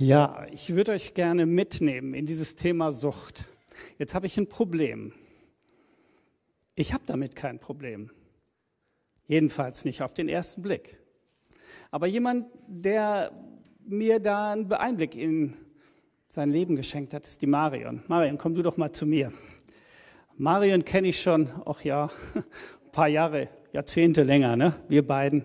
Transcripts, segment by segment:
Ja, ich würde euch gerne mitnehmen in dieses Thema Sucht. Jetzt habe ich ein Problem. Ich habe damit kein Problem. Jedenfalls nicht auf den ersten Blick. Aber jemand, der mir da einen Einblick in sein Leben geschenkt hat, ist die Marion. Marion, komm du doch mal zu mir. Marion kenne ich schon, ach ja, ein paar Jahre, Jahrzehnte länger, ne? Wir beiden.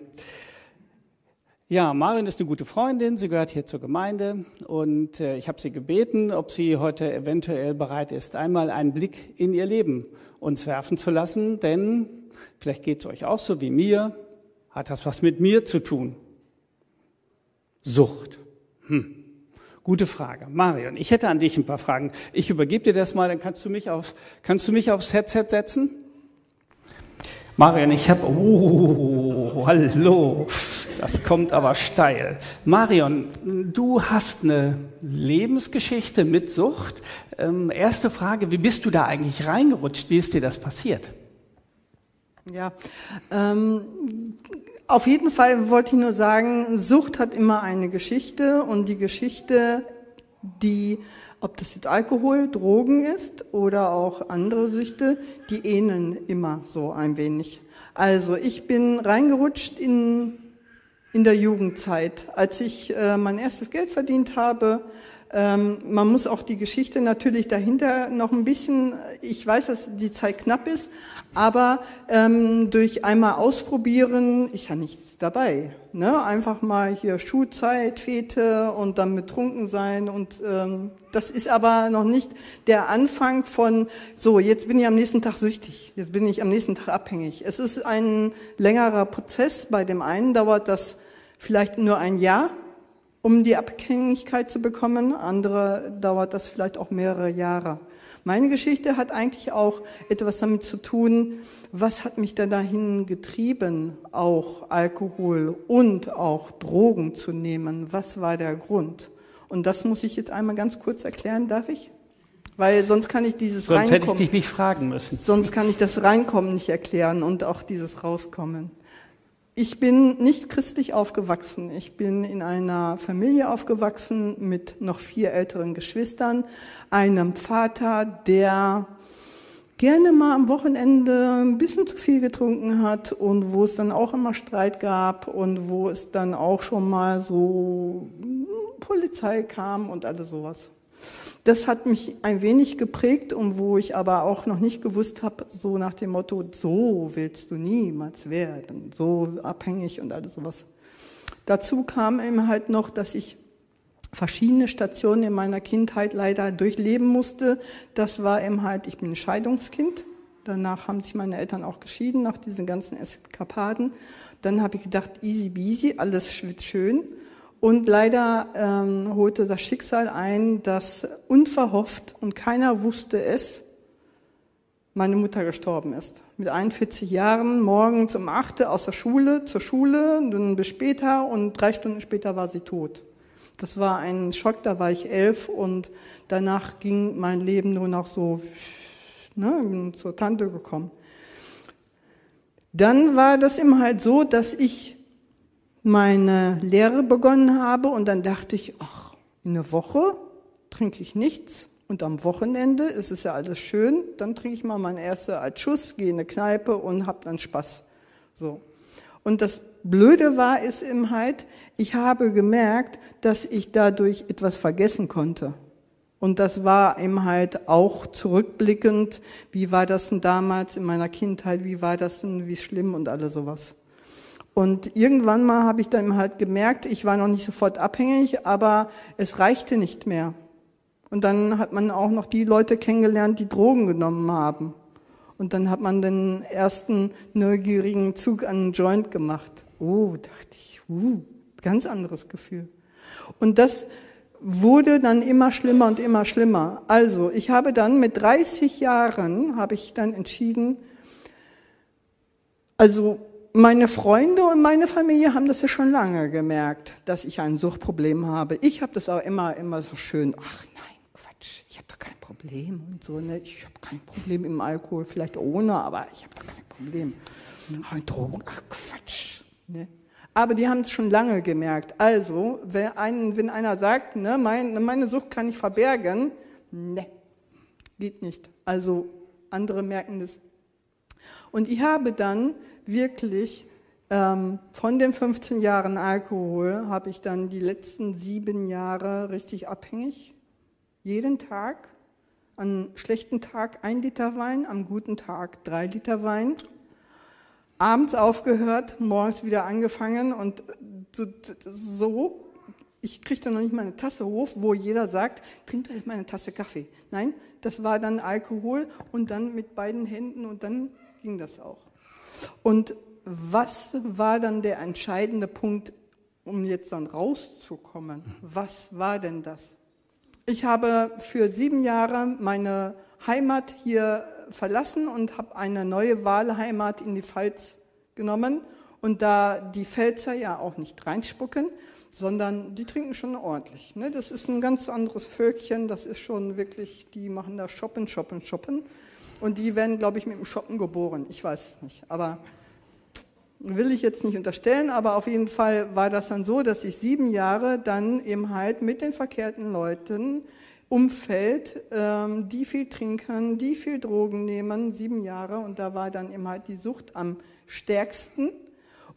Ja, Marion ist eine gute Freundin, sie gehört hier zur Gemeinde und äh, ich habe sie gebeten, ob sie heute eventuell bereit ist, einmal einen Blick in ihr Leben uns werfen zu lassen, denn vielleicht geht es euch auch so wie mir, hat das was mit mir zu tun. Sucht. Hm. Gute Frage. Marion, ich hätte an dich ein paar Fragen. Ich übergebe dir das mal, dann kannst du mich aufs, kannst du mich aufs Headset setzen? Marion, ich habe, oh, hallo. Das kommt aber steil. Marion, du hast eine Lebensgeschichte mit Sucht. Ähm, erste Frage, wie bist du da eigentlich reingerutscht? Wie ist dir das passiert? Ja, ähm, auf jeden Fall wollte ich nur sagen, Sucht hat immer eine Geschichte und die Geschichte, die, ob das jetzt Alkohol, Drogen ist oder auch andere Süchte, die ähneln immer so ein wenig. Also ich bin reingerutscht in in der Jugendzeit, als ich äh, mein erstes Geld verdient habe. Ähm, man muss auch die Geschichte natürlich dahinter noch ein bisschen, ich weiß, dass die Zeit knapp ist, aber ähm, durch einmal ausprobieren ist ja nichts dabei. Ne? Einfach mal hier Schulzeit, Fete und dann betrunken sein und ähm, das ist aber noch nicht der Anfang von, so, jetzt bin ich am nächsten Tag süchtig, jetzt bin ich am nächsten Tag abhängig. Es ist ein längerer Prozess. Bei dem einen dauert das vielleicht nur ein Jahr, um die Abhängigkeit zu bekommen. Andere dauert das vielleicht auch mehrere Jahre. Meine Geschichte hat eigentlich auch etwas damit zu tun, was hat mich da dahin getrieben, auch Alkohol und auch Drogen zu nehmen? Was war der Grund? Und das muss ich jetzt einmal ganz kurz erklären, darf ich? Weil sonst kann ich dieses sonst Reinkommen. Sonst hätte ich dich nicht fragen müssen. Sonst kann ich das Reinkommen nicht erklären und auch dieses Rauskommen. Ich bin nicht christlich aufgewachsen. Ich bin in einer Familie aufgewachsen mit noch vier älteren Geschwistern, einem Vater, der gerne mal am Wochenende ein bisschen zu viel getrunken hat und wo es dann auch immer Streit gab und wo es dann auch schon mal so Polizei kam und alles sowas. Das hat mich ein wenig geprägt und wo ich aber auch noch nicht gewusst habe, so nach dem Motto, so willst du niemals werden, so abhängig und alles sowas. Dazu kam eben halt noch, dass ich verschiedene Stationen in meiner Kindheit leider durchleben musste. Das war eben halt, ich bin ein Scheidungskind. Danach haben sich meine Eltern auch geschieden, nach diesen ganzen Eskapaden. Dann habe ich gedacht, easy beasy, alles wird schön. Und leider ähm, holte das Schicksal ein, dass unverhofft und keiner wusste es, meine Mutter gestorben ist. Mit 41 Jahren, morgens um 8 aus der Schule zur Schule, dann bis später und drei Stunden später war sie tot. Das war ein Schock, da war ich elf und danach ging mein Leben nur noch so, ne, bin zur Tante gekommen. Dann war das immer halt so, dass ich meine Lehre begonnen habe und dann dachte ich, ach, in einer Woche trinke ich nichts und am Wochenende ist es ja alles schön, dann trinke ich mal mein erster als Schuss, gehe in eine Kneipe und habe dann Spaß. So. Und das Blöde war es eben halt, ich habe gemerkt, dass ich dadurch etwas vergessen konnte. Und das war eben halt auch zurückblickend, wie war das denn damals in meiner Kindheit, wie war das denn, wie schlimm und alles sowas. Und irgendwann mal habe ich dann halt gemerkt, ich war noch nicht sofort abhängig, aber es reichte nicht mehr. Und dann hat man auch noch die Leute kennengelernt, die Drogen genommen haben. Und dann hat man den ersten neugierigen Zug an einen Joint gemacht. Oh, dachte ich, uh, ganz anderes Gefühl. Und das wurde dann immer schlimmer und immer schlimmer. Also, ich habe dann mit 30 Jahren, habe ich dann entschieden, also meine Freunde und meine Familie haben das ja schon lange gemerkt, dass ich ein Suchtproblem habe. Ich habe das auch immer, immer so schön, ach nein, Quatsch, ich habe doch kein Problem und so. Ne? Ich habe kein Problem im Alkohol, vielleicht ohne, aber ich habe doch kein Problem. Ach, Drogen, ach Quatsch. Ne? Aber die haben es schon lange gemerkt. Also, wenn, ein, wenn einer sagt, ne, mein, meine Sucht kann ich verbergen, ne, geht nicht. Also andere merken das. Und ich habe dann wirklich ähm, von den 15 Jahren Alkohol, habe ich dann die letzten sieben Jahre richtig abhängig. Jeden Tag, an schlechten Tag ein Liter Wein, am guten Tag drei Liter Wein abends aufgehört, morgens wieder angefangen und so, ich kriegte noch nicht mal eine Tasse hoch, wo jeder sagt, trink doch jetzt mal eine Tasse Kaffee. Nein, das war dann Alkohol und dann mit beiden Händen und dann ging das auch. Und was war dann der entscheidende Punkt, um jetzt dann rauszukommen? Was war denn das? Ich habe für sieben Jahre meine Heimat hier verlassen und habe eine neue Wahlheimat in die Pfalz genommen. Und da die Pfälzer ja auch nicht reinspucken, sondern die trinken schon ordentlich. Ne? Das ist ein ganz anderes Völkchen, das ist schon wirklich, die machen da Shoppen, Shoppen, Shoppen. Und die werden, glaube ich, mit dem Shoppen geboren. Ich weiß es nicht. Aber will ich jetzt nicht unterstellen, aber auf jeden Fall war das dann so, dass ich sieben Jahre dann eben halt mit den verkehrten Leuten Umfeld, ähm, die viel trinken, die viel Drogen nehmen, sieben Jahre und da war dann eben halt die Sucht am stärksten.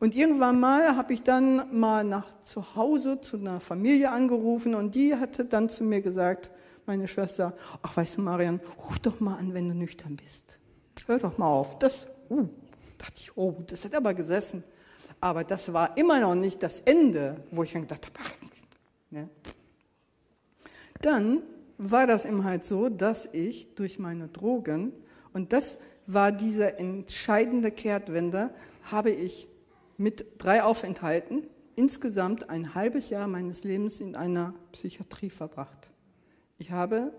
Und irgendwann mal habe ich dann mal nach zu Hause zu einer Familie angerufen und die hatte dann zu mir gesagt, meine Schwester, ach weißt du Marian, ruf doch mal an, wenn du nüchtern bist. Hör doch mal auf. Das, uh, dachte ich, oh, das hat aber gesessen. Aber das war immer noch nicht das Ende, wo ich dann gedacht habe, ach, ne. Dann war das eben halt so, dass ich durch meine Drogen, und das war diese entscheidende Kehrtwende, habe ich mit drei Aufenthalten insgesamt ein halbes Jahr meines Lebens in einer Psychiatrie verbracht. Ich habe,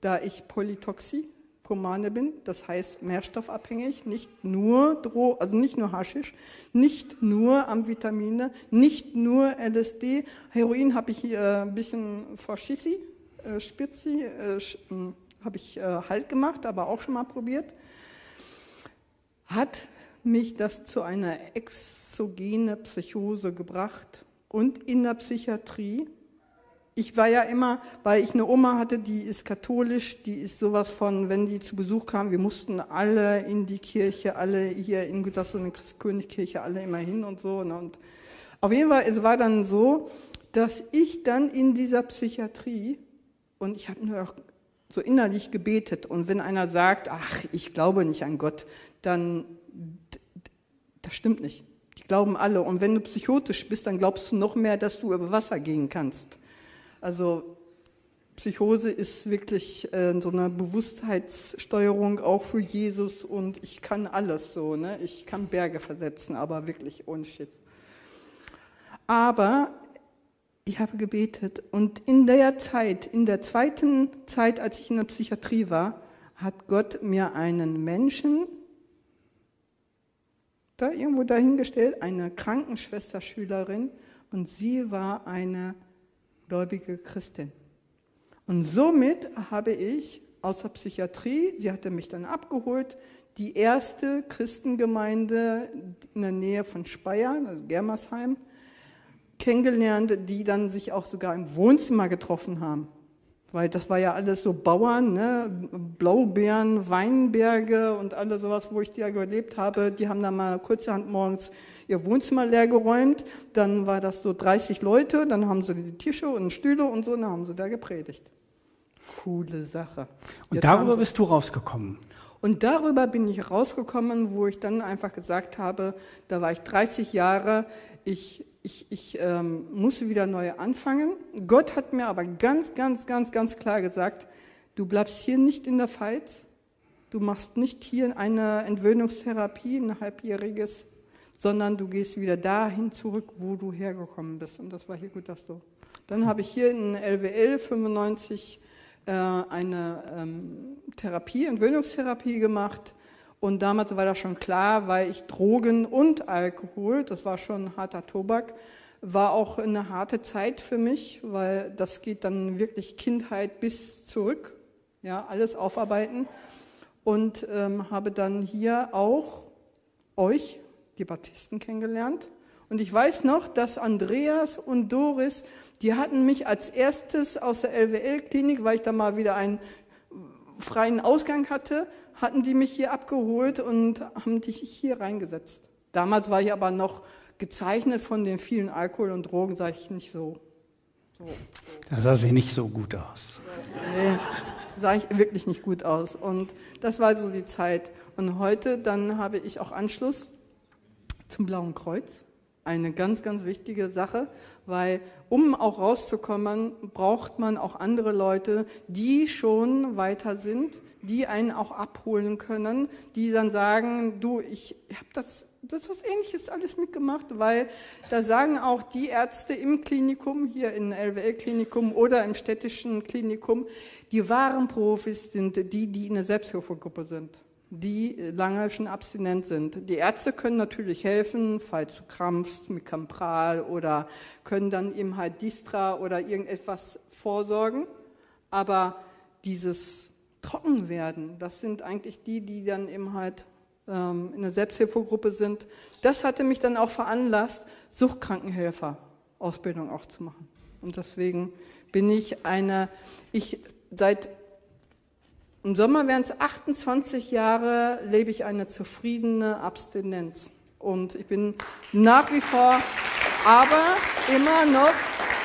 da ich Polytoxikomane bin, das heißt mehrstoffabhängig, nicht nur Dro also nicht nur Haschisch, nicht nur Amphetamine, nicht nur LSD, Heroin habe ich äh, ein bisschen vor Schissi, äh, Spitzi äh, hm, habe ich äh, Halt gemacht, aber auch schon mal probiert. Hat mich das zu einer exogene Psychose gebracht und in der Psychiatrie. Ich war ja immer, weil ich eine Oma hatte, die ist katholisch, die ist sowas von, wenn die zu Besuch kam, wir mussten alle in die Kirche, alle hier in Gütersloh, in der Christkönigkirche, alle immer hin und so. Ne? Und auf jeden Fall, es war dann so, dass ich dann in dieser Psychiatrie und ich habe nur auch so innerlich gebetet. Und wenn einer sagt, ach, ich glaube nicht an Gott, dann das stimmt nicht. Die glauben alle. Und wenn du psychotisch bist, dann glaubst du noch mehr, dass du über Wasser gehen kannst. Also Psychose ist wirklich äh, so eine Bewusstheitssteuerung auch für Jesus und ich kann alles so. Ne? Ich kann Berge versetzen, aber wirklich ohne Schiss. Aber ich habe gebetet und in der Zeit, in der zweiten Zeit, als ich in der Psychiatrie war, hat Gott mir einen Menschen da irgendwo dahingestellt, eine Krankenschwesterschülerin und sie war eine gläubige Christin. Und somit habe ich aus der Psychiatrie, sie hatte mich dann abgeholt, die erste Christengemeinde in der Nähe von Speyer, also Germersheim, kennengelernt, die dann sich auch sogar im Wohnzimmer getroffen haben. Weil das war ja alles so Bauern, ne? Blaubeeren, Weinberge und alles sowas, wo ich ja gelebt habe. Die haben dann mal kurzerhand morgens ihr Wohnzimmer leer geräumt. Dann war das so 30 Leute, dann haben sie die Tische und Stühle und so, und dann haben sie da gepredigt. Coole Sache. Und Jetzt darüber bist du rausgekommen? Und darüber bin ich rausgekommen, wo ich dann einfach gesagt habe, da war ich 30 Jahre, ich ich, ich ähm, musste wieder neu anfangen. Gott hat mir aber ganz, ganz, ganz, ganz klar gesagt, du bleibst hier nicht in der Pfalz, du machst nicht hier eine Entwöhnungstherapie, ein halbjähriges, sondern du gehst wieder dahin zurück, wo du hergekommen bist. Und das war hier gut, dass du. Dann habe ich hier in LWL 95 äh, eine ähm, Therapie, Entwöhnungstherapie gemacht und damals war das schon klar, weil ich Drogen und Alkohol, das war schon harter Tobak, war auch eine harte Zeit für mich, weil das geht dann wirklich Kindheit bis zurück, ja, alles aufarbeiten. Und ähm, habe dann hier auch euch, die Baptisten, kennengelernt. Und ich weiß noch, dass Andreas und Doris, die hatten mich als erstes aus der LWL-Klinik, weil ich da mal wieder einen freien Ausgang hatte, hatten die mich hier abgeholt und haben dich hier reingesetzt. Damals war ich aber noch gezeichnet von den vielen Alkohol und Drogen, sage ich nicht so. so, so. Da sah sie nicht so gut aus. Nee, sah ich wirklich nicht gut aus. Und das war so die Zeit. Und heute, dann habe ich auch Anschluss zum Blauen Kreuz. Eine ganz, ganz wichtige Sache, weil um auch rauszukommen, braucht man auch andere Leute, die schon weiter sind, die einen auch abholen können, die dann sagen, du, ich habe das das ist was Ähnliches alles mitgemacht, weil da sagen auch die Ärzte im Klinikum, hier im LWL-Klinikum oder im städtischen Klinikum, die wahren Profis sind die, die in der Selbsthilfegruppe sind, die lange schon abstinent sind. Die Ärzte können natürlich helfen, falls du krampfst mit Campral oder können dann eben halt Distra oder irgendetwas vorsorgen, aber dieses Trockenwerden, das sind eigentlich die, die dann eben halt ähm, in der Selbsthilfegruppe sind. Das hatte mich dann auch veranlasst, Suchtkrankenhelfer-Ausbildung auch zu machen. Und deswegen bin ich eine, ich seit im Sommer wären es 28 Jahre, lebe ich eine zufriedene Abstinenz. Und ich bin nach wie vor aber immer noch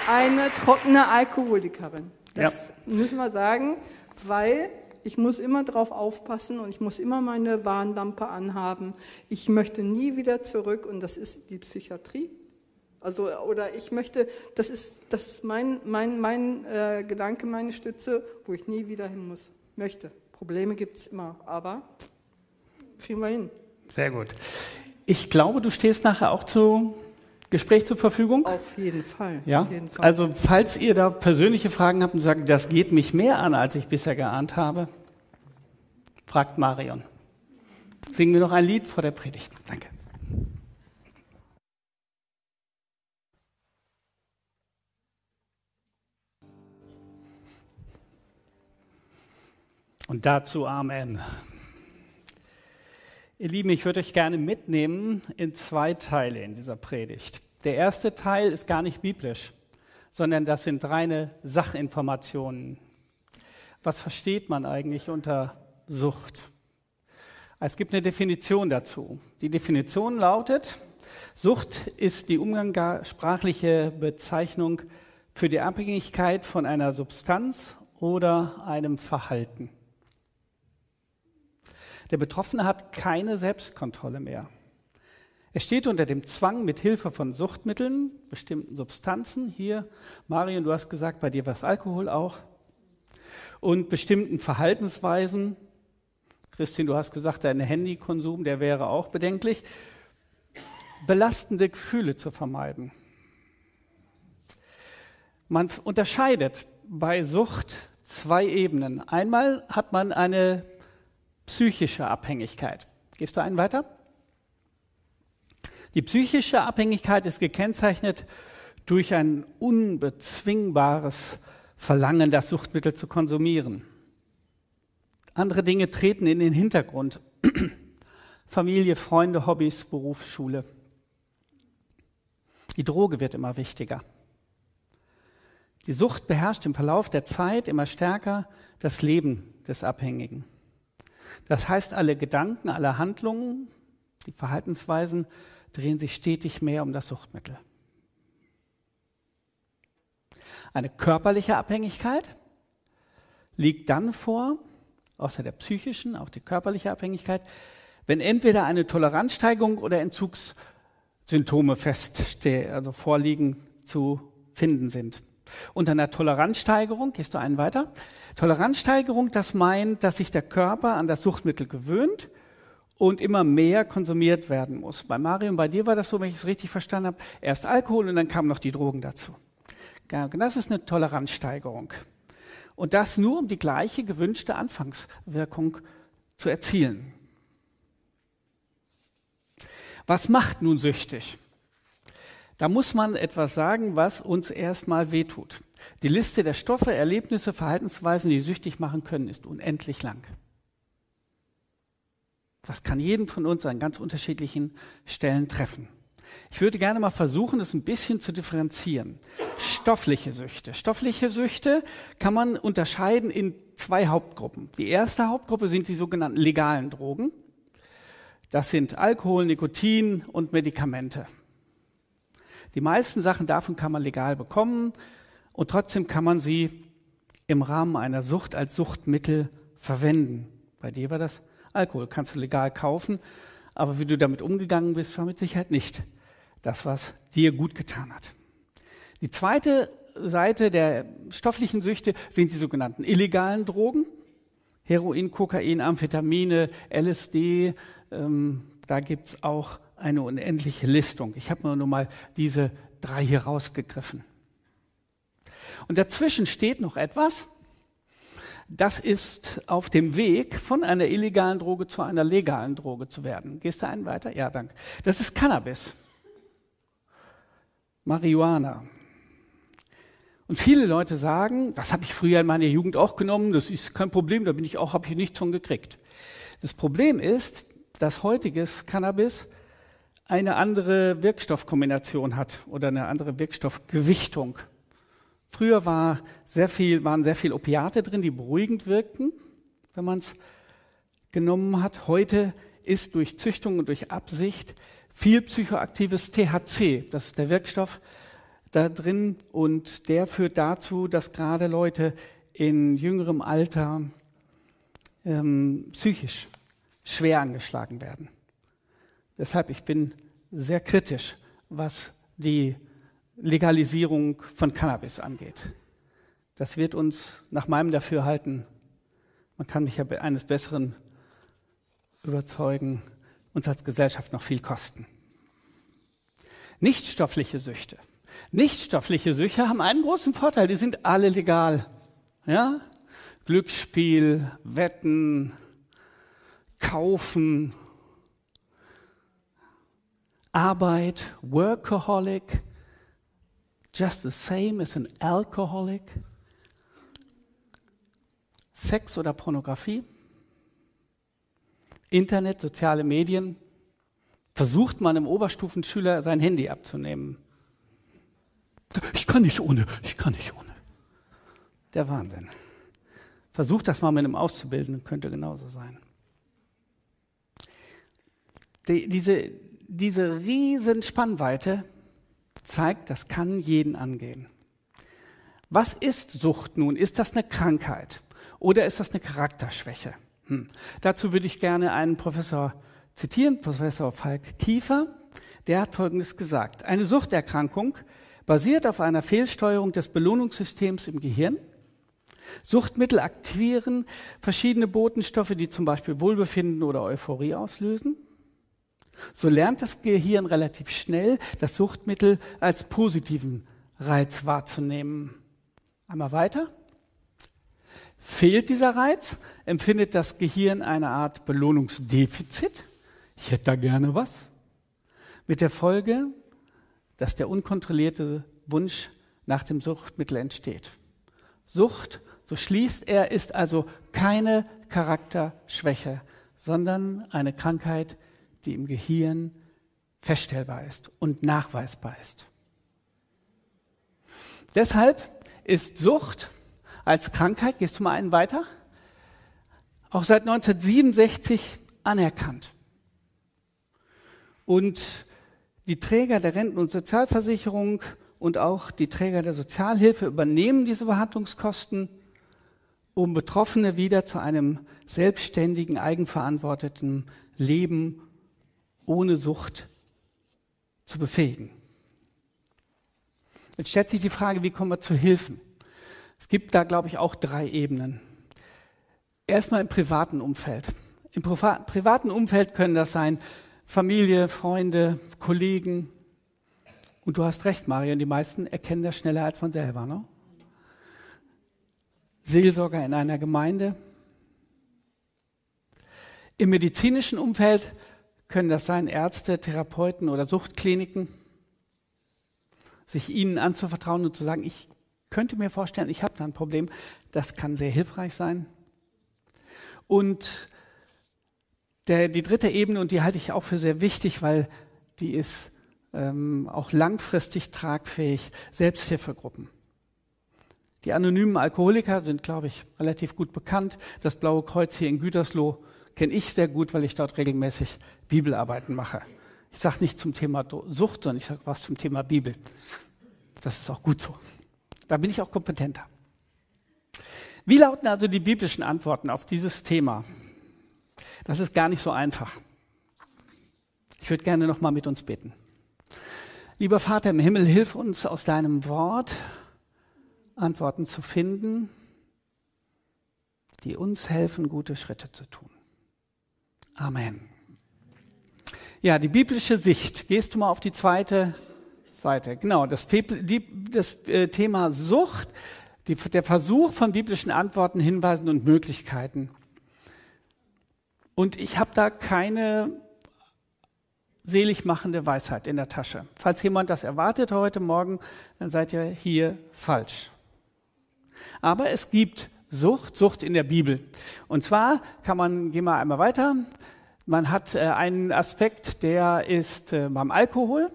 eine trockene Alkoholikerin. Das ja. müssen wir sagen, weil ich muss immer drauf aufpassen und ich muss immer meine Warnlampe anhaben. Ich möchte nie wieder zurück und das ist die Psychiatrie. Also, oder ich möchte, das ist, das ist mein, mein, mein äh, Gedanke, meine Stütze, wo ich nie wieder hin muss, möchte. Probleme gibt es immer, aber kriegen wir hin. Sehr gut. Ich glaube, du stehst nachher auch zu Gespräch zur Verfügung? Auf jeden Fall. Ja? Jeden Fall. Also falls ihr da persönliche Fragen habt und sagt, das geht mich mehr an, als ich bisher geahnt habe, fragt Marion. Singen wir noch ein Lied vor der Predigt. Danke. Und dazu Amen. Ihr Lieben, ich würde euch gerne mitnehmen in zwei Teile in dieser Predigt. Der erste Teil ist gar nicht biblisch, sondern das sind reine Sachinformationen. Was versteht man eigentlich unter Sucht? Es gibt eine Definition dazu. Die Definition lautet, Sucht ist die umgangssprachliche Bezeichnung für die Abhängigkeit von einer Substanz oder einem Verhalten. Der Betroffene hat keine Selbstkontrolle mehr. Er steht unter dem Zwang, mit Hilfe von Suchtmitteln, bestimmten Substanzen, hier, Marion, du hast gesagt, bei dir war es Alkohol auch, und bestimmten Verhaltensweisen, Christine, du hast gesagt, dein Handykonsum, der wäre auch bedenklich, belastende Gefühle zu vermeiden. Man unterscheidet bei Sucht zwei Ebenen. Einmal hat man eine psychische Abhängigkeit. Gehst du einen weiter? Die psychische Abhängigkeit ist gekennzeichnet durch ein unbezwingbares Verlangen, das Suchtmittel zu konsumieren. Andere Dinge treten in den Hintergrund. Familie, Freunde, Hobbys, Beruf, Schule. Die Droge wird immer wichtiger. Die Sucht beherrscht im Verlauf der Zeit immer stärker das Leben des Abhängigen. Das heißt, alle Gedanken, alle Handlungen, die Verhaltensweisen drehen sich stetig mehr um das Suchtmittel. Eine körperliche Abhängigkeit liegt dann vor, außer der psychischen, auch die körperliche Abhängigkeit, wenn entweder eine Toleranzsteigerung oder Entzugssymptome feststehen, also vorliegen, zu finden sind. Unter einer Toleranzsteigerung, gehst du einen weiter, Toleranzsteigerung, das meint, dass sich der Körper an das Suchtmittel gewöhnt und immer mehr konsumiert werden muss. Bei Mario und bei dir war das so, wenn ich es richtig verstanden habe, erst Alkohol und dann kamen noch die Drogen dazu. Das ist eine Toleranzsteigerung. Und das nur, um die gleiche gewünschte Anfangswirkung zu erzielen. Was macht nun süchtig? Da muss man etwas sagen, was uns erstmal wehtut. Die Liste der Stoffe, Erlebnisse, Verhaltensweisen, die süchtig machen können, ist unendlich lang. Das kann jeden von uns an ganz unterschiedlichen Stellen treffen. Ich würde gerne mal versuchen, es ein bisschen zu differenzieren. Stoffliche Süchte. Stoffliche Süchte kann man unterscheiden in zwei Hauptgruppen. Die erste Hauptgruppe sind die sogenannten legalen Drogen. Das sind Alkohol, Nikotin und Medikamente. Die meisten Sachen davon kann man legal bekommen und trotzdem kann man sie im Rahmen einer Sucht als Suchtmittel verwenden. Bei dir war das Alkohol, kannst du legal kaufen, aber wie du damit umgegangen bist, war mit Sicherheit nicht das, was dir gut getan hat. Die zweite Seite der stofflichen Süchte sind die sogenannten illegalen Drogen. Heroin, Kokain, Amphetamine, LSD, ähm, da gibt es auch eine unendliche Listung. Ich habe mir nur mal diese drei hier rausgegriffen. Und dazwischen steht noch etwas, das ist auf dem Weg von einer illegalen Droge zu einer legalen Droge zu werden. Gehst du einen weiter? Ja, danke. Das ist Cannabis. Marihuana. Und viele Leute sagen, das habe ich früher in meiner Jugend auch genommen, das ist kein Problem, da bin ich auch, habe ich nichts von gekriegt. Das Problem ist, dass heutiges Cannabis eine andere Wirkstoffkombination hat oder eine andere Wirkstoffgewichtung. Früher war sehr viel, waren sehr viel Opiate drin, die beruhigend wirkten, wenn man es genommen hat. Heute ist durch Züchtung und durch Absicht viel psychoaktives THC, das ist der Wirkstoff da drin und der führt dazu, dass gerade Leute in jüngerem Alter ähm, psychisch schwer angeschlagen werden. Deshalb, ich bin sehr kritisch, was die Legalisierung von Cannabis angeht. Das wird uns nach meinem Dafürhalten, man kann mich ja eines Besseren überzeugen, uns als Gesellschaft noch viel kosten. Nichtstoffliche Süchte. Nichtstoffliche Süchte haben einen großen Vorteil, die sind alle legal. Ja? Glücksspiel, Wetten, Kaufen, Arbeit, Workaholic, just the same as an alcoholic. Sex oder Pornografie, Internet, soziale Medien, versucht man im Oberstufenschüler sein Handy abzunehmen. Ich kann nicht ohne, ich kann nicht ohne. Der Wahnsinn. Versucht das mal mit einem Auszubildenden, könnte genauso sein die, diese, diese riesen Spannweite zeigt, das kann jeden angehen. Was ist Sucht nun? Ist das eine Krankheit oder ist das eine Charakterschwäche? Hm. Dazu würde ich gerne einen Professor zitieren, Professor Falk Kiefer. Der hat Folgendes gesagt. Eine Suchterkrankung basiert auf einer Fehlsteuerung des Belohnungssystems im Gehirn. Suchtmittel aktivieren verschiedene Botenstoffe, die zum Beispiel Wohlbefinden oder Euphorie auslösen. So lernt das Gehirn relativ schnell, das Suchtmittel als positiven Reiz wahrzunehmen. Einmal weiter. Fehlt dieser Reiz, empfindet das Gehirn eine Art Belohnungsdefizit. Ich hätte da gerne was. Mit der Folge, dass der unkontrollierte Wunsch nach dem Suchtmittel entsteht. Sucht, so schließt er, ist also keine Charakterschwäche, sondern eine Krankheit, die im Gehirn feststellbar ist und nachweisbar ist. Deshalb ist Sucht als Krankheit, gehst du mal einen weiter, auch seit 1967 anerkannt. Und die Träger der Renten- und Sozialversicherung und auch die Träger der Sozialhilfe übernehmen diese Behandlungskosten, um Betroffene wieder zu einem selbstständigen, eigenverantworteten Leben ohne Sucht zu befähigen. Jetzt stellt sich die Frage, wie kommen wir zu Hilfen? Es gibt da, glaube ich, auch drei Ebenen. Erstmal im privaten Umfeld. Im privaten Umfeld können das sein Familie, Freunde, Kollegen. Und du hast recht, Marion, die meisten erkennen das schneller als man selber. Ne? Seelsorger in einer Gemeinde. Im medizinischen Umfeld können das sein Ärzte, Therapeuten oder Suchtkliniken, sich ihnen anzuvertrauen und zu sagen, ich könnte mir vorstellen, ich habe da ein Problem, das kann sehr hilfreich sein. Und der, die dritte Ebene, und die halte ich auch für sehr wichtig, weil die ist ähm, auch langfristig tragfähig, Selbsthilfegruppen. Die anonymen Alkoholiker sind, glaube ich, relativ gut bekannt. Das Blaue Kreuz hier in Gütersloh kenne ich sehr gut, weil ich dort regelmäßig Bibelarbeiten mache. Ich sage nicht zum Thema Sucht, sondern ich sage was zum Thema Bibel. Das ist auch gut so. Da bin ich auch kompetenter. Wie lauten also die biblischen Antworten auf dieses Thema? Das ist gar nicht so einfach. Ich würde gerne noch mal mit uns beten. Lieber Vater im Himmel, hilf uns aus deinem Wort Antworten zu finden, die uns helfen, gute Schritte zu tun. Amen. Ja, die biblische Sicht. Gehst du mal auf die zweite Seite. Genau, das, das äh, Thema Sucht, die, der Versuch von biblischen Antworten, Hinweisen und Möglichkeiten. Und ich habe da keine seligmachende Weisheit in der Tasche. Falls jemand das erwartet heute Morgen, dann seid ihr hier falsch. Aber es gibt Sucht, Sucht in der Bibel. Und zwar kann man, gehen wir einmal weiter, man hat äh, einen Aspekt, der ist äh, beim Alkohol.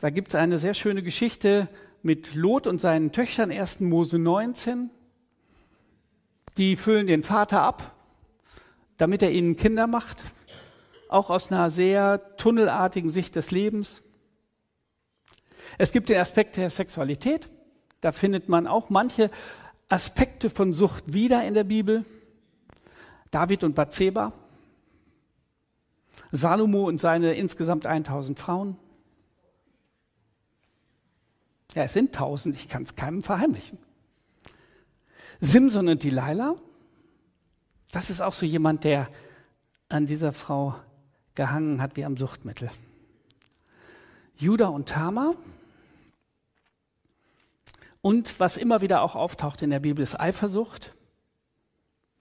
Da gibt es eine sehr schöne Geschichte mit Lot und seinen Töchtern, 1. Mose 19. Die füllen den Vater ab, damit er ihnen Kinder macht, auch aus einer sehr tunnelartigen Sicht des Lebens. Es gibt den Aspekt der Sexualität. Da findet man auch manche Aspekte von Sucht wieder in der Bibel. David und Bathseba, Salomo und seine insgesamt 1000 Frauen. Ja, es sind 1000, ich kann es keinem verheimlichen. Simson und Delilah, das ist auch so jemand, der an dieser Frau gehangen hat wie am Suchtmittel. Judah und Tamar, und was immer wieder auch auftaucht in der Bibel, ist Eifersucht,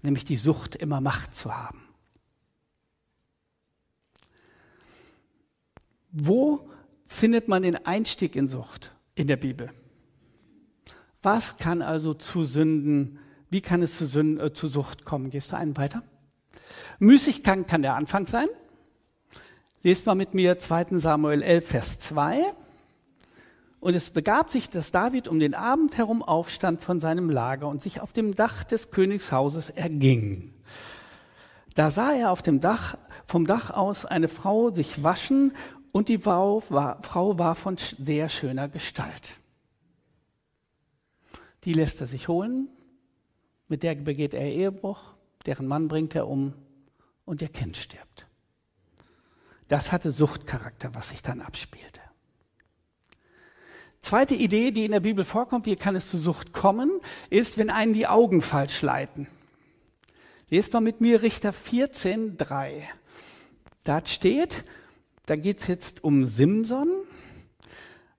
nämlich die Sucht, immer Macht zu haben. Wo findet man den Einstieg in Sucht in der Bibel? Was kann also zu Sünden, wie kann es zu, Sünden, äh, zu Sucht kommen? Gehst du einen weiter? Müßiggang kann der Anfang sein. Lest mal mit mir 2. Samuel 11, Vers 2. Und es begab sich, dass David um den Abend herum aufstand von seinem Lager und sich auf dem Dach des Königshauses erging. Da sah er auf dem Dach, vom Dach aus eine Frau sich waschen und die Frau war, von sehr schöner Gestalt. Die lässt er sich holen, mit der begeht er Ehebruch, deren Mann bringt er um und ihr Kind stirbt. Das hatte Suchtcharakter, was sich dann abspielte. Zweite Idee, die in der Bibel vorkommt, wie kann es zu Sucht kommen, ist, wenn einen die Augen falsch leiten. Lest mal mit mir Richter 14, 3. Da steht, da geht es jetzt um Simson.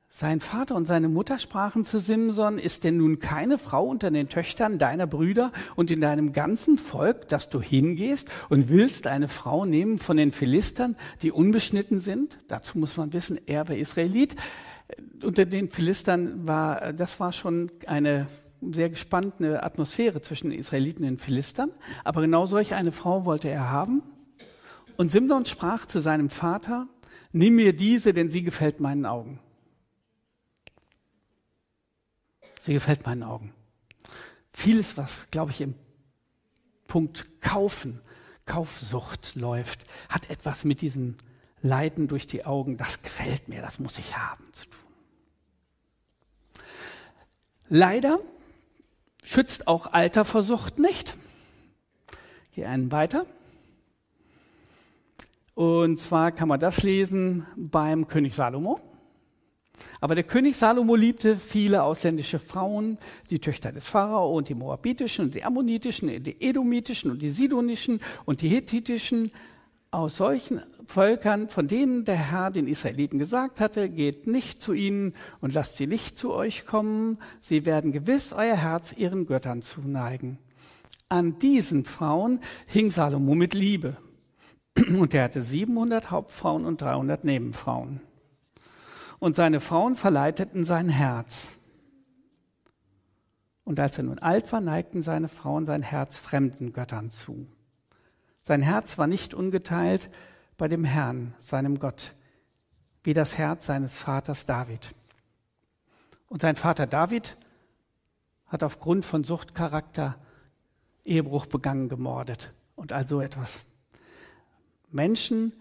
Sein Vater und seine Mutter sprachen zu Simson, ist denn nun keine Frau unter den Töchtern deiner Brüder und in deinem ganzen Volk, dass du hingehst und willst eine Frau nehmen von den Philistern, die unbeschnitten sind? Dazu muss man wissen, er war Israelit unter den Philistern war, das war schon eine sehr gespannte Atmosphäre zwischen den Israeliten und den Philistern. Aber genau solch eine Frau wollte er haben. Und Simson sprach zu seinem Vater, nimm mir diese, denn sie gefällt meinen Augen. Sie gefällt meinen Augen. Vieles, was, glaube ich, im Punkt Kaufen, Kaufsucht läuft, hat etwas mit diesem Leiden durch die Augen, das gefällt mir, das muss ich haben, zu tun. Leider schützt auch Alter vor Sucht nicht. Hier einen weiter. Und zwar kann man das lesen beim König Salomo. Aber der König Salomo liebte viele ausländische Frauen, die Töchter des Pharao und die moabitischen und die ammonitischen, die edomitischen und die sidonischen und die hethitischen aus solchen Völkern, von denen der Herr den Israeliten gesagt hatte, geht nicht zu ihnen und lasst sie nicht zu euch kommen, sie werden gewiss euer Herz ihren Göttern zuneigen. An diesen Frauen hing Salomo mit Liebe. Und er hatte 700 Hauptfrauen und 300 Nebenfrauen. Und seine Frauen verleiteten sein Herz. Und als er nun alt war, neigten seine Frauen sein Herz fremden Göttern zu. Sein Herz war nicht ungeteilt bei dem Herrn, seinem Gott, wie das Herz seines Vaters David. Und sein Vater David hat aufgrund von Suchtcharakter Ehebruch begangen, gemordet und all so etwas. Menschen,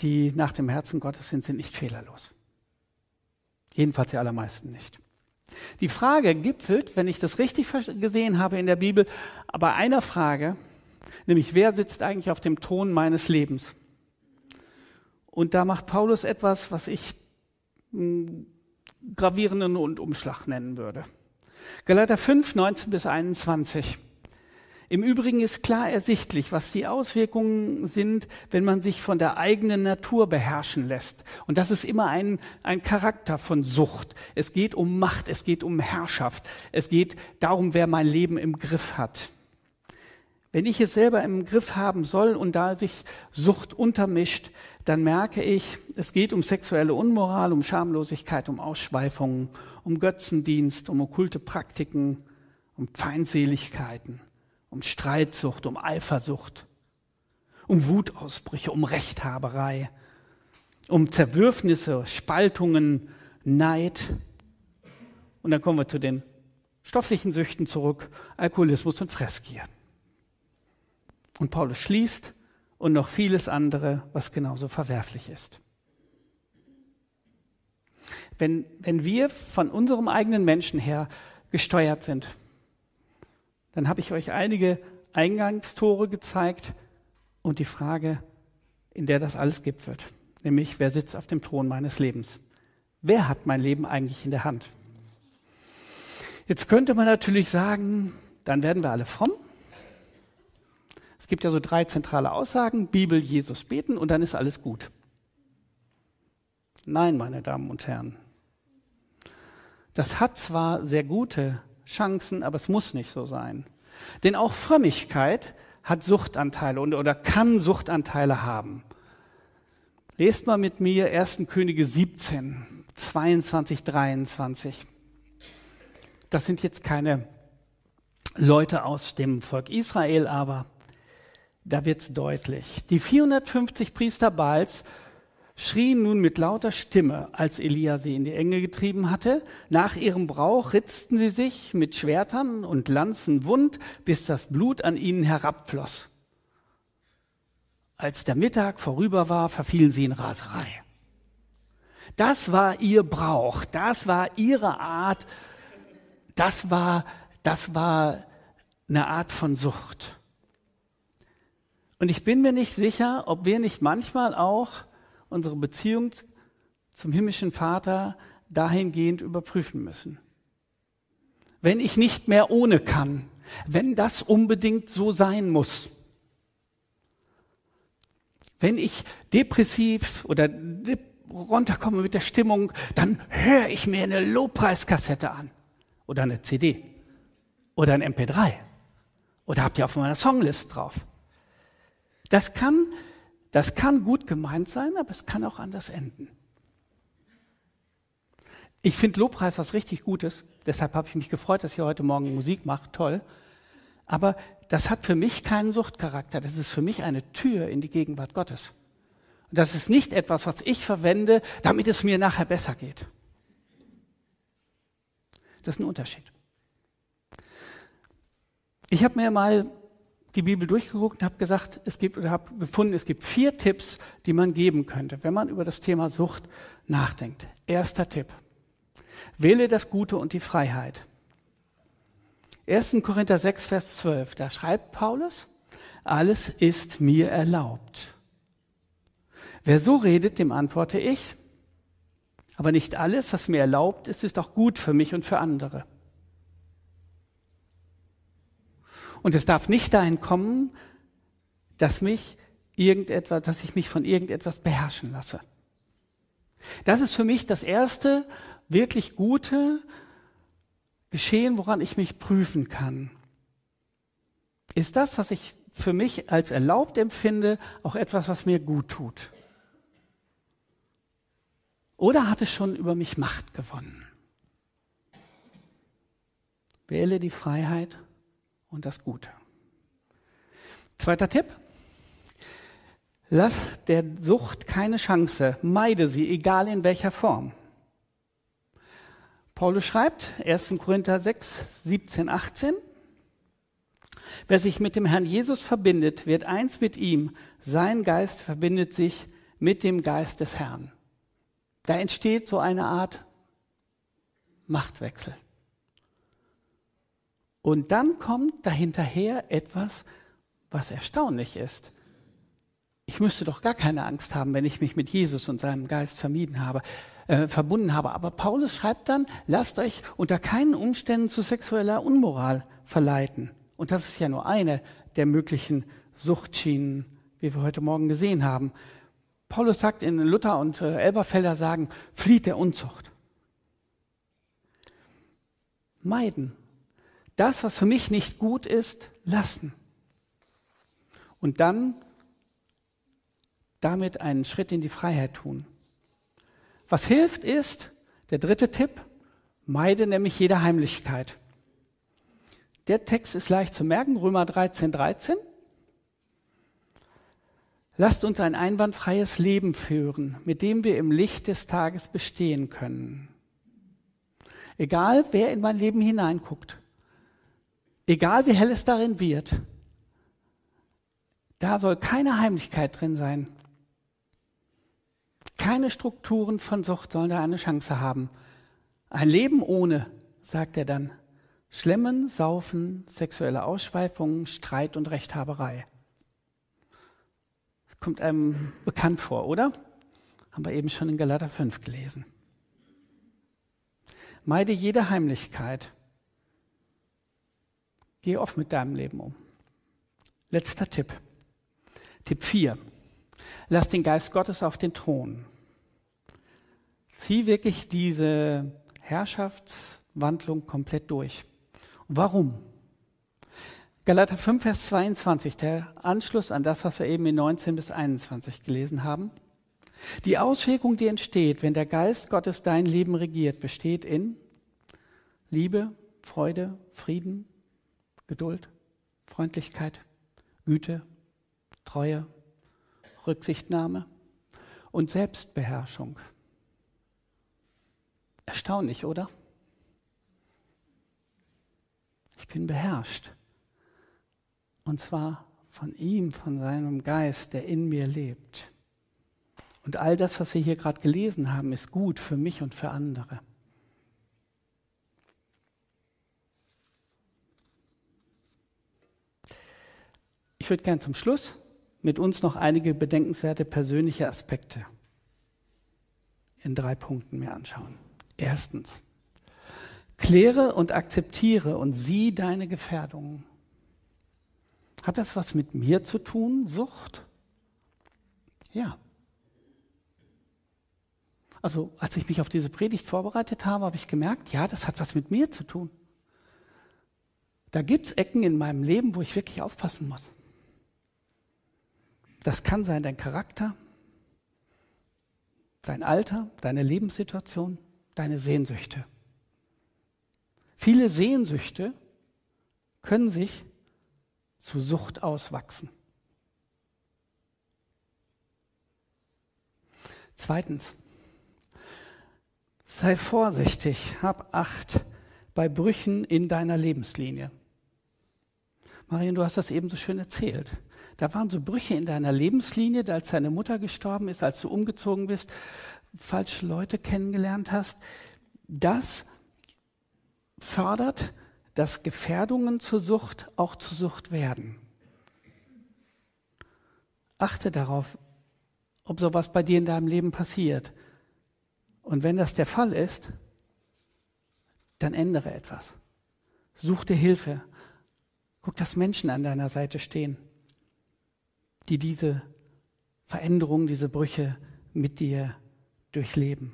die nach dem Herzen Gottes sind, sind nicht fehlerlos. Jedenfalls die allermeisten nicht. Die Frage gipfelt, wenn ich das richtig gesehen habe in der Bibel, bei einer Frage, nämlich wer sitzt eigentlich auf dem Thron meines Lebens? Und da macht Paulus etwas, was ich einen gravierenden und Umschlag nennen würde. Galater 5, 19 bis 21. Im Übrigen ist klar ersichtlich, was die Auswirkungen sind, wenn man sich von der eigenen Natur beherrschen lässt. Und das ist immer ein, ein Charakter von Sucht. Es geht um Macht, es geht um Herrschaft, es geht darum, wer mein Leben im Griff hat. Wenn ich es selber im Griff haben soll und da sich Sucht untermischt, dann merke ich, es geht um sexuelle Unmoral, um Schamlosigkeit, um Ausschweifungen, um Götzendienst, um okkulte Praktiken, um Feindseligkeiten um Streitsucht, um Eifersucht, um Wutausbrüche, um Rechthaberei, um Zerwürfnisse, Spaltungen, Neid. Und dann kommen wir zu den stofflichen Süchten zurück, Alkoholismus und Fressgier. Und Paulus schließt und noch vieles andere, was genauso verwerflich ist. Wenn, wenn wir von unserem eigenen Menschen her gesteuert sind, dann habe ich euch einige Eingangstore gezeigt und die Frage, in der das alles gipfelt, nämlich wer sitzt auf dem Thron meines Lebens? Wer hat mein Leben eigentlich in der Hand? Jetzt könnte man natürlich sagen, dann werden wir alle fromm. Es gibt ja so drei zentrale Aussagen, Bibel, Jesus, beten und dann ist alles gut. Nein, meine Damen und Herren. Das hat zwar sehr gute Chancen, aber es muss nicht so sein. Denn auch Frömmigkeit hat Suchtanteile oder kann Suchtanteile haben. Lest mal mit mir 1. Könige 17, 22, 23. Das sind jetzt keine Leute aus dem Volk Israel, aber da wird es deutlich. Die 450 Priester Baals schrien nun mit lauter Stimme, als Elia sie in die Enge getrieben hatte. Nach ihrem Brauch ritzten sie sich mit Schwertern und Lanzen wund, bis das Blut an ihnen herabfloss. Als der Mittag vorüber war, verfielen sie in Raserei. Das war ihr Brauch, das war ihre Art, das war, das war eine Art von Sucht. Und ich bin mir nicht sicher, ob wir nicht manchmal auch unsere Beziehung zum himmlischen Vater dahingehend überprüfen müssen. Wenn ich nicht mehr ohne kann, wenn das unbedingt so sein muss, wenn ich depressiv oder runterkomme mit der Stimmung, dann höre ich mir eine Lobpreiskassette an oder eine CD oder ein MP3 oder habt ihr auf meiner Songlist drauf. Das kann das kann gut gemeint sein, aber es kann auch anders enden. Ich finde Lobpreis was richtig Gutes. Deshalb habe ich mich gefreut, dass ihr heute Morgen Musik macht. Toll. Aber das hat für mich keinen Suchtcharakter. Das ist für mich eine Tür in die Gegenwart Gottes. Und das ist nicht etwas, was ich verwende, damit es mir nachher besser geht. Das ist ein Unterschied. Ich habe mir mal die Bibel durchgeguckt und habe gesagt, es gibt oder habe gefunden, es gibt vier Tipps, die man geben könnte, wenn man über das Thema Sucht nachdenkt. Erster Tipp: Wähle das Gute und die Freiheit. 1. Korinther 6, Vers 12, da schreibt Paulus, alles ist mir erlaubt. Wer so redet, dem antworte ich, aber nicht alles, was mir erlaubt ist, ist auch gut für mich und für andere. Und es darf nicht dahin kommen, dass mich irgendetwas, dass ich mich von irgendetwas beherrschen lasse. Das ist für mich das erste wirklich gute Geschehen, woran ich mich prüfen kann. Ist das, was ich für mich als erlaubt empfinde, auch etwas, was mir gut tut? Oder hat es schon über mich Macht gewonnen? Wähle die Freiheit und das Gute. Zweiter Tipp. Lass der Sucht keine Chance, meide sie, egal in welcher Form. Paulus schreibt, 1. Korinther 6, 17, 18, Wer sich mit dem Herrn Jesus verbindet, wird eins mit ihm. Sein Geist verbindet sich mit dem Geist des Herrn. Da entsteht so eine Art Machtwechsel. Und dann kommt dahinterher etwas, was erstaunlich ist. Ich müsste doch gar keine Angst haben, wenn ich mich mit Jesus und seinem Geist vermieden habe, äh, verbunden habe. Aber Paulus schreibt dann, lasst euch unter keinen Umständen zu sexueller Unmoral verleiten. Und das ist ja nur eine der möglichen Suchtschienen, wie wir heute Morgen gesehen haben. Paulus sagt in Luther und äh, Elberfelder sagen, flieht der Unzucht. Meiden. Das, was für mich nicht gut ist, lassen. Und dann damit einen Schritt in die Freiheit tun. Was hilft ist, der dritte Tipp, meide nämlich jede Heimlichkeit. Der Text ist leicht zu merken, Römer 13, 13. Lasst uns ein einwandfreies Leben führen, mit dem wir im Licht des Tages bestehen können. Egal, wer in mein Leben hineinguckt, egal wie hell es darin wird, da soll keine Heimlichkeit drin sein. Keine Strukturen von Sucht sollen da eine Chance haben. Ein Leben ohne, sagt er dann. Schlemmen, Saufen, sexuelle Ausschweifungen, Streit und Rechthaberei kommt einem bekannt vor, oder? Haben wir eben schon in Galater 5 gelesen. Meide jede Heimlichkeit. Geh oft mit deinem Leben um. Letzter Tipp. Tipp 4. Lass den Geist Gottes auf den Thron. Zieh wirklich diese Herrschaftswandlung komplett durch. Warum? Galater 5, Vers 22, der Anschluss an das, was wir eben in 19 bis 21 gelesen haben. Die Auswirkung, die entsteht, wenn der Geist Gottes dein Leben regiert, besteht in Liebe, Freude, Frieden, Geduld, Freundlichkeit, Güte, Treue, Rücksichtnahme und Selbstbeherrschung. Erstaunlich, oder? Ich bin beherrscht. Und zwar von ihm, von seinem Geist, der in mir lebt. Und all das, was wir hier gerade gelesen haben, ist gut für mich und für andere. Ich würde gerne zum Schluss mit uns noch einige bedenkenswerte persönliche Aspekte in drei Punkten mir anschauen. Erstens, kläre und akzeptiere und sieh deine Gefährdungen. Hat das was mit mir zu tun, Sucht? Ja. Also als ich mich auf diese Predigt vorbereitet habe, habe ich gemerkt, ja, das hat was mit mir zu tun. Da gibt es Ecken in meinem Leben, wo ich wirklich aufpassen muss. Das kann sein dein Charakter, dein Alter, deine Lebenssituation, deine Sehnsüchte. Viele Sehnsüchte können sich zu Sucht auswachsen. Zweitens, sei vorsichtig, hab Acht bei Brüchen in deiner Lebenslinie. Marion, du hast das eben so schön erzählt. Da waren so Brüche in deiner Lebenslinie, als deine Mutter gestorben ist, als du umgezogen bist, falsche Leute kennengelernt hast. Das fördert dass Gefährdungen zur Sucht auch zur Sucht werden. Achte darauf, ob sowas bei dir in deinem Leben passiert. Und wenn das der Fall ist, dann ändere etwas. Such dir Hilfe. Guck, dass Menschen an deiner Seite stehen, die diese Veränderungen, diese Brüche mit dir durchleben.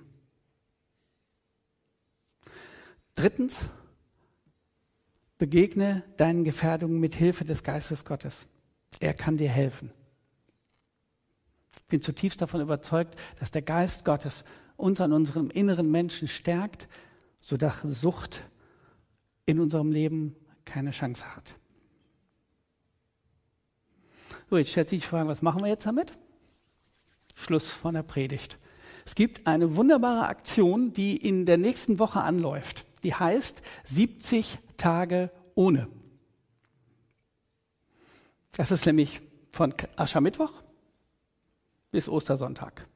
Drittens, Begegne deinen Gefährdungen mit Hilfe des Geistes Gottes. Er kann dir helfen. Ich bin zutiefst davon überzeugt, dass der Geist Gottes uns an unserem inneren Menschen stärkt, sodass Sucht in unserem Leben keine Chance hat. So, jetzt stellt sich die Frage, was machen wir jetzt damit? Schluss von der Predigt. Es gibt eine wunderbare Aktion, die in der nächsten Woche anläuft. Die heißt 70 Tage ohne. Das ist nämlich von Aschermittwoch bis Ostersonntag.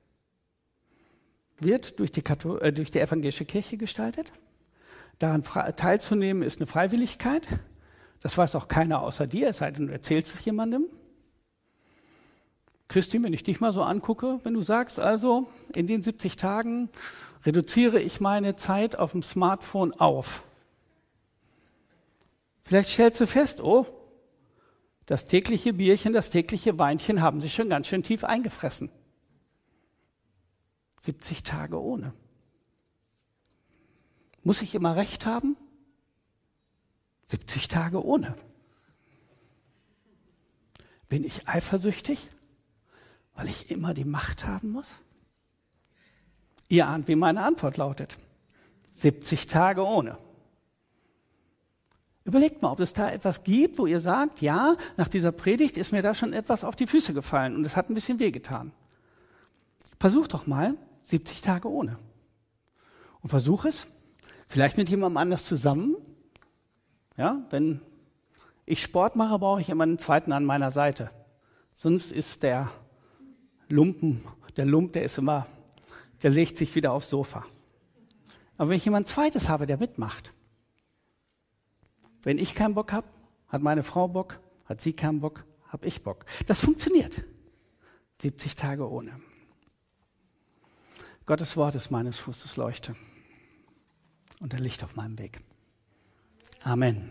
Wird durch die, äh, durch die evangelische Kirche gestaltet. Daran teilzunehmen ist eine Freiwilligkeit. Das weiß auch keiner außer dir, es sei denn, du erzählst es jemandem. Christi, wenn ich dich mal so angucke, wenn du sagst, also in den 70 Tagen reduziere ich meine Zeit auf dem Smartphone auf. Vielleicht stellst du fest, oh, das tägliche Bierchen, das tägliche Weinchen haben sich schon ganz schön tief eingefressen. 70 Tage ohne. Muss ich immer recht haben? 70 Tage ohne. Bin ich eifersüchtig, weil ich immer die Macht haben muss? Ihr ahnt, wie meine Antwort lautet. 70 Tage ohne. Überlegt mal, ob es da etwas gibt, wo ihr sagt, ja, nach dieser Predigt ist mir da schon etwas auf die Füße gefallen und es hat ein bisschen wehgetan. Versuch doch mal 70 Tage ohne. Und versuch es, vielleicht mit jemandem anders zusammen. Ja, wenn ich Sport mache, brauche ich immer einen zweiten an meiner Seite. Sonst ist der Lumpen, der Lump, der ist immer, der legt sich wieder aufs Sofa. Aber wenn ich jemand zweites habe, der mitmacht, wenn ich keinen Bock habe, hat meine Frau Bock, hat sie keinen Bock, habe ich Bock. Das funktioniert. 70 Tage ohne. Gottes Wort ist meines Fußes Leuchte und ein Licht auf meinem Weg. Amen.